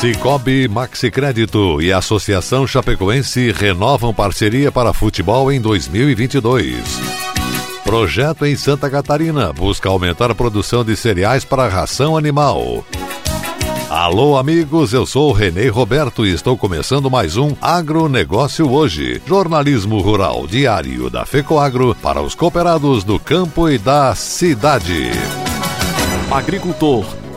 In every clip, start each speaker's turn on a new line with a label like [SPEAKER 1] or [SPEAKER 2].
[SPEAKER 1] Cicobi Maxi Crédito e Associação Chapecoense renovam parceria para futebol em 2022. Projeto em Santa Catarina busca aumentar a produção de cereais para ração animal. Alô, amigos, eu sou Renê Roberto e estou começando mais um Agronegócio Hoje, jornalismo rural diário da FECOAGro para os cooperados do campo e da cidade.
[SPEAKER 2] Agricultor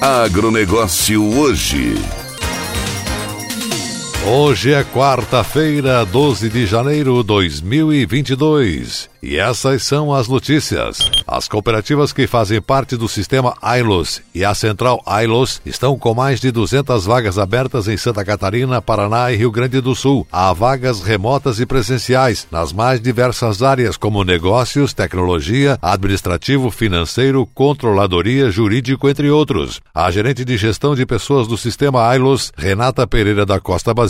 [SPEAKER 3] Agronegócio hoje.
[SPEAKER 1] Hoje é quarta-feira, 12 de janeiro de 2022. E essas são as notícias. As cooperativas que fazem parte do sistema ILOS e a Central ILOS estão com mais de 200 vagas abertas em Santa Catarina, Paraná e Rio Grande do Sul. Há vagas remotas e presenciais nas mais diversas áreas, como negócios, tecnologia, administrativo, financeiro, controladoria, jurídico, entre outros. A gerente de gestão de pessoas do sistema ILOS, Renata Pereira da Costa Basílio,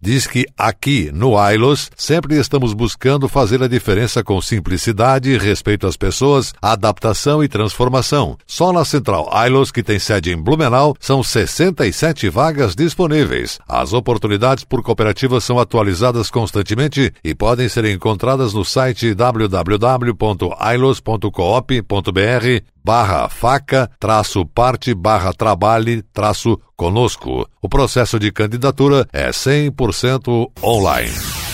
[SPEAKER 1] diz que aqui no ILOS sempre estamos buscando fazer a diferença com simplicidade, respeito às pessoas, adaptação e transformação. Só na Central Ilos, que tem sede em Blumenau, são 67 vagas disponíveis. As oportunidades por cooperativas são atualizadas constantemente e podem ser encontradas no site www.ilos.coop.br barra faca, traço parte, barra trabalhe, traço conosco. O processo de candidatura é 100% online.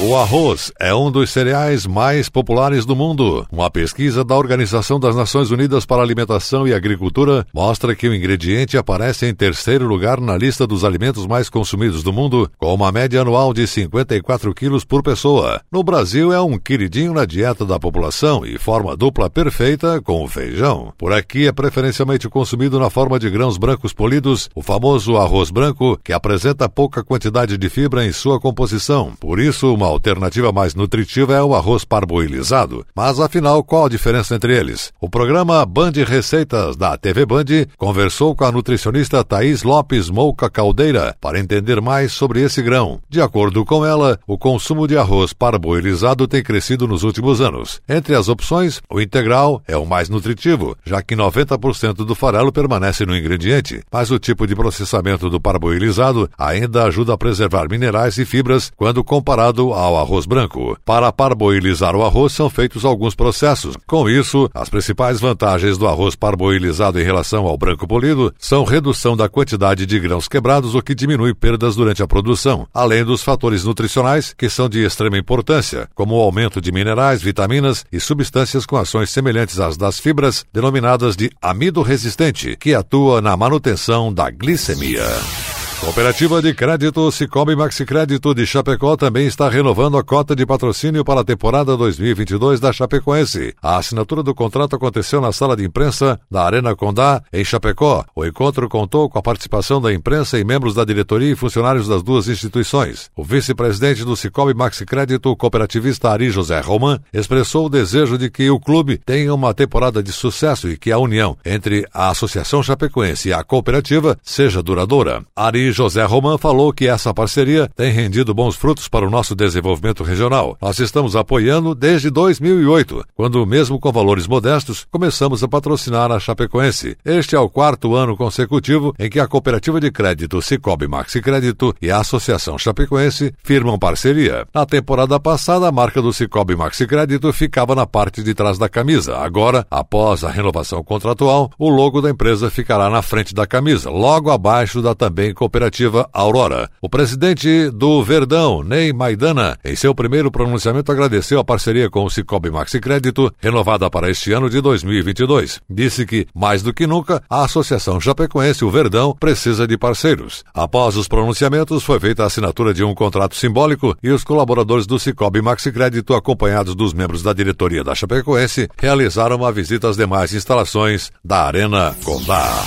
[SPEAKER 1] O arroz é um dos cereais mais populares do mundo. Uma pesquisa da Organização das Nações Unidas para a Alimentação e Agricultura mostra que o ingrediente aparece em terceiro lugar na lista dos alimentos mais consumidos do mundo, com uma média anual de 54 quilos por pessoa. No Brasil, é um queridinho na dieta da população e forma dupla perfeita com o feijão. Por aqui é preferencialmente consumido na forma de grãos brancos polidos, o famoso arroz branco, que apresenta pouca quantidade de fibra em sua composição. Por isso, uma alternativa mais nutritiva é o arroz parboilizado. Mas afinal, qual a diferença entre eles? O programa Band Receitas da TV Band conversou com a nutricionista Thaís Lopes Mouca Caldeira para entender mais sobre esse grão. De acordo com ela, o consumo de arroz parboilizado tem crescido nos últimos anos. Entre as opções, o integral é o mais nutritivo, já que 90% do farelo permanece no ingrediente, mas o tipo de processamento do parboilizado ainda ajuda a preservar minerais e fibras quando comparado ao arroz branco. Para parboilizar o arroz são feitos alguns processos. Com isso, as principais vantagens do arroz parboilizado em relação ao branco polido são redução da quantidade de grãos quebrados, o que diminui perdas durante a produção, além dos fatores nutricionais que são de extrema importância, como o aumento de minerais, vitaminas e substâncias com ações semelhantes às das fibras, denominadas de amido resistente, que atua na manutenção da glicemia. Cooperativa de Crédito Cicobi Maxi Crédito de Chapecó também está renovando a cota de patrocínio para a temporada 2022 da Chapecoense. A assinatura do contrato aconteceu na sala de imprensa da Arena Condá, em Chapecó. O encontro contou com a participação da imprensa e membros da diretoria e funcionários das duas instituições. O vice-presidente do Cicobi Maxi Crédito, cooperativista Ari José Roman, expressou o desejo de que o clube tenha uma temporada de sucesso e que a união entre a Associação Chapecoense e a cooperativa seja duradoura. Ari José Roman falou que essa parceria tem rendido bons frutos para o nosso desenvolvimento regional. Nós estamos apoiando desde 2008, quando, mesmo com valores modestos, começamos a patrocinar a Chapecoense. Este é o quarto ano consecutivo em que a Cooperativa de Crédito Cicobi Maxi Crédito e a Associação Chapecoense firmam parceria. Na temporada passada, a marca do Cicobi Maxi Crédito ficava na parte de trás da camisa. Agora, após a renovação contratual, o logo da empresa ficará na frente da camisa, logo abaixo da também cooperativa Cooperativa Aurora. O presidente do Verdão, Ney Maidana, em seu primeiro pronunciamento agradeceu a parceria com o Cicobi Maxi Crédito, renovada para este ano de 2022. Disse que, mais do que nunca, a Associação Chapecoense, o Verdão, precisa de parceiros. Após os pronunciamentos, foi feita a assinatura de um contrato simbólico e os colaboradores do Cicobi Maxi Crédito, acompanhados dos membros da diretoria da Chapecoense, realizaram uma visita às demais instalações da Arena Condá.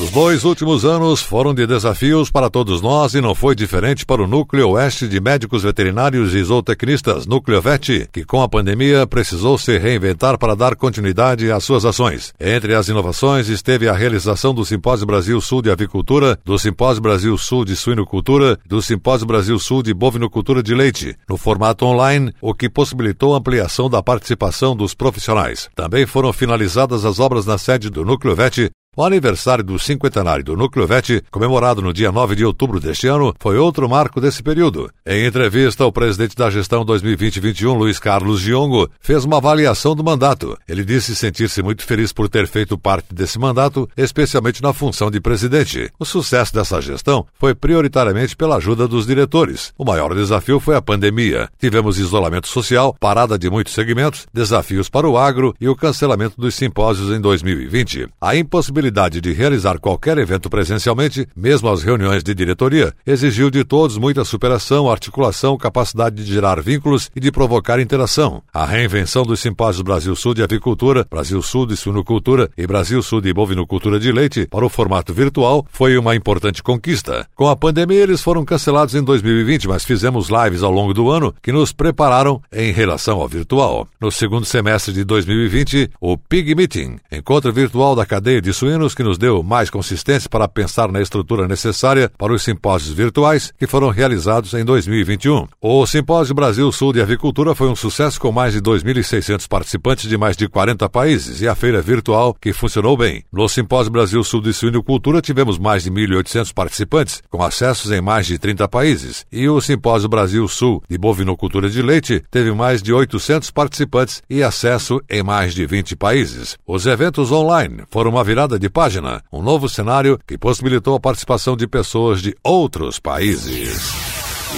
[SPEAKER 1] Os dois últimos anos foram de desafios para todos nós e não foi diferente para o Núcleo Oeste de Médicos Veterinários e Zootecnistas, Núcleo VET, que com a pandemia precisou se reinventar para dar continuidade às suas ações. Entre as inovações esteve a realização do Simpósio Brasil Sul de Avicultura, do Simpósio Brasil Sul de Suinocultura, do Simpósio Brasil Sul de Bovinocultura de Leite, no formato online, o que possibilitou a ampliação da participação dos profissionais. Também foram finalizadas as obras na sede do Núcleo VET o aniversário do cinquentenário do Núcleo VET, comemorado no dia 9 de outubro deste ano, foi outro marco desse período. Em entrevista, o presidente da gestão 2020-21, Luiz Carlos Giongo, fez uma avaliação do mandato. Ele disse sentir-se muito feliz por ter feito parte desse mandato, especialmente na função de presidente. O sucesso dessa gestão foi prioritariamente pela ajuda dos diretores. O maior desafio foi a pandemia. Tivemos isolamento social, parada de muitos segmentos, desafios para o agro e o cancelamento dos simpósios em 2020. A impossibilidade possibilidade de realizar qualquer evento presencialmente, mesmo as reuniões de diretoria, exigiu de todos muita superação, articulação, capacidade de gerar vínculos e de provocar interação. A reinvenção dos simpósios Brasil Sul de Avicultura, Brasil Sul de Suinocultura e Brasil Sul de Bovinocultura de Leite para o formato virtual foi uma importante conquista. Com a pandemia, eles foram cancelados em 2020, mas fizemos lives ao longo do ano que nos prepararam em relação ao virtual. No segundo semestre de 2020, o Pig Meeting, encontro virtual da cadeia de suínos que nos deu mais consistência para pensar na estrutura necessária para os simpósios virtuais que foram realizados em 2021. O Simpósio Brasil Sul de Avicultura foi um sucesso com mais de 2.600 participantes de mais de 40 países e a feira virtual que funcionou bem. No Simpósio Brasil Sul de Suinocultura tivemos mais de 1.800 participantes com acessos em mais de 30 países e o Simpósio Brasil Sul de Bovinocultura de Leite teve mais de 800 participantes e acesso em mais de 20 países. Os eventos online foram uma virada de página, um novo cenário que possibilitou a participação de pessoas de outros países.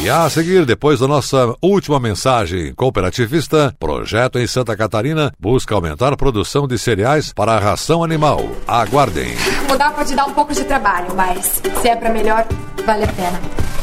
[SPEAKER 1] E a seguir, depois da nossa última mensagem cooperativista, projeto em Santa Catarina busca aumentar a produção de cereais para a ração animal. Aguardem.
[SPEAKER 4] Mudar pode dar um pouco de trabalho, mas se é para melhor, vale a pena.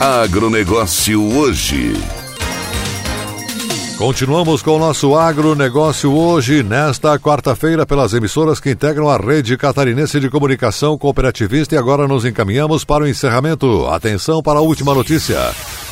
[SPEAKER 3] Agronegócio hoje.
[SPEAKER 1] Continuamos com o nosso agronegócio hoje, nesta quarta-feira, pelas emissoras que integram a rede catarinense de comunicação cooperativista. E agora nos encaminhamos para o encerramento. Atenção para a última notícia.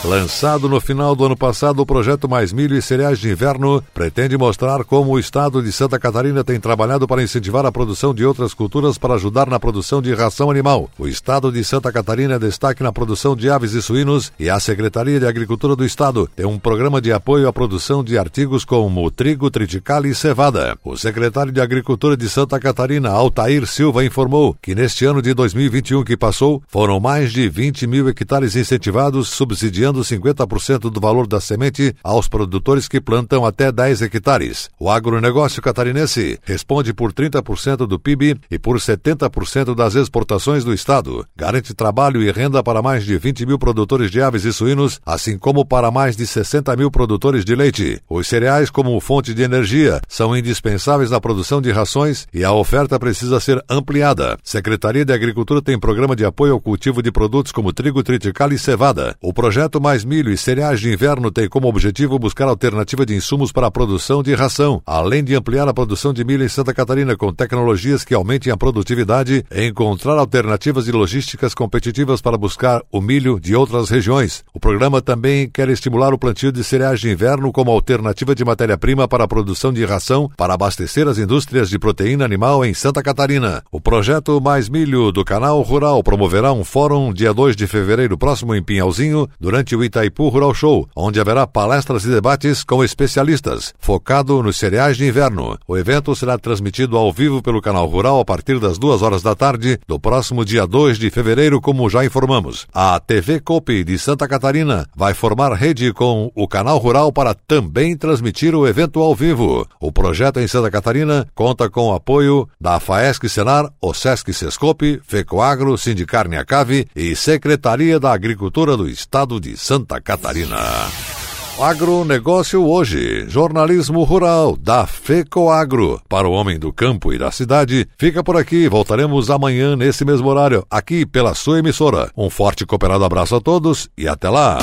[SPEAKER 1] Lançado no final do ano passado, o projeto Mais Milho e Cereais de Inverno pretende mostrar como o estado de Santa Catarina tem trabalhado para incentivar a produção de outras culturas para ajudar na produção de ração animal. O estado de Santa Catarina é destaque na produção de aves e suínos e a Secretaria de Agricultura do Estado tem um programa de apoio à produção de artigos como trigo, triticale e cevada. O secretário de Agricultura de Santa Catarina, Altair Silva, informou que neste ano de 2021 que passou, foram mais de 20 mil hectares incentivados, subsidiando 50% do valor da semente aos produtores que plantam até 10 hectares. O agronegócio catarinense responde por 30% do PIB e por 70% das exportações do Estado. Garante trabalho e renda para mais de 20 mil produtores de aves e suínos, assim como para mais de 60 mil produtores de leite. Os cereais, como fonte de energia, são indispensáveis na produção de rações e a oferta precisa ser ampliada. Secretaria de Agricultura tem programa de apoio ao cultivo de produtos como trigo, triticale e cevada. O projeto mais milho e cereais de inverno tem como objetivo buscar alternativa de insumos para a produção de ração, além de ampliar a produção de milho em Santa Catarina com tecnologias que aumentem a produtividade e encontrar alternativas de logísticas competitivas para buscar o milho de outras regiões. O programa também quer estimular o plantio de cereais de inverno como alternativa de matéria-prima para a produção de ração para abastecer as indústrias de proteína animal em Santa Catarina. O projeto Mais Milho do Canal Rural promoverá um fórum dia 2 de fevereiro próximo em Pinhalzinho durante o Itaipu Rural Show, onde haverá palestras e debates com especialistas, focado nos cereais de inverno. O evento será transmitido ao vivo pelo canal Rural a partir das duas horas da tarde do próximo dia 2 de fevereiro, como já informamos. A TV Copi de Santa Catarina vai formar rede com o canal Rural para também transmitir o evento ao vivo. O projeto em Santa Catarina conta com o apoio da FAESC Senar, OSESC Sescope, FECOAGRO, Sindicarne Acave e Secretaria da Agricultura do Estado de Santa Catarina. Agronegócio hoje, jornalismo rural da FECOAGro. Para o homem do campo e da cidade, fica por aqui. Voltaremos amanhã nesse mesmo horário, aqui pela sua emissora. Um forte e cooperado abraço a todos e até lá.